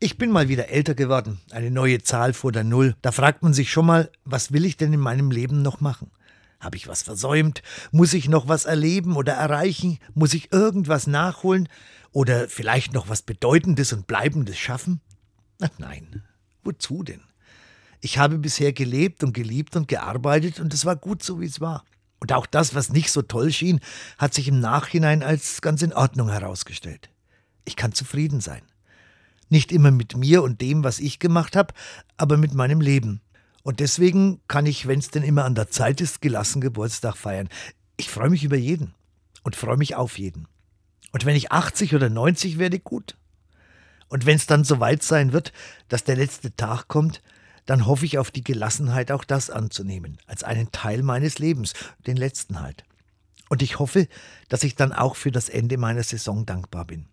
Ich bin mal wieder älter geworden, eine neue Zahl vor der Null. Da fragt man sich schon mal, was will ich denn in meinem Leben noch machen? Habe ich was versäumt? Muss ich noch was erleben oder erreichen? Muss ich irgendwas nachholen? Oder vielleicht noch was Bedeutendes und Bleibendes schaffen? Ach nein, wozu denn? Ich habe bisher gelebt und geliebt und gearbeitet und es war gut so, wie es war. Und auch das, was nicht so toll schien, hat sich im Nachhinein als ganz in Ordnung herausgestellt. Ich kann zufrieden sein. Nicht immer mit mir und dem, was ich gemacht habe, aber mit meinem Leben. Und deswegen kann ich, wenn es denn immer an der Zeit ist, gelassen Geburtstag feiern. Ich freue mich über jeden und freue mich auf jeden. Und wenn ich 80 oder 90 werde, gut. Und wenn es dann soweit sein wird, dass der letzte Tag kommt, dann hoffe ich auf die Gelassenheit, auch das anzunehmen, als einen Teil meines Lebens, den letzten halt. Und ich hoffe, dass ich dann auch für das Ende meiner Saison dankbar bin.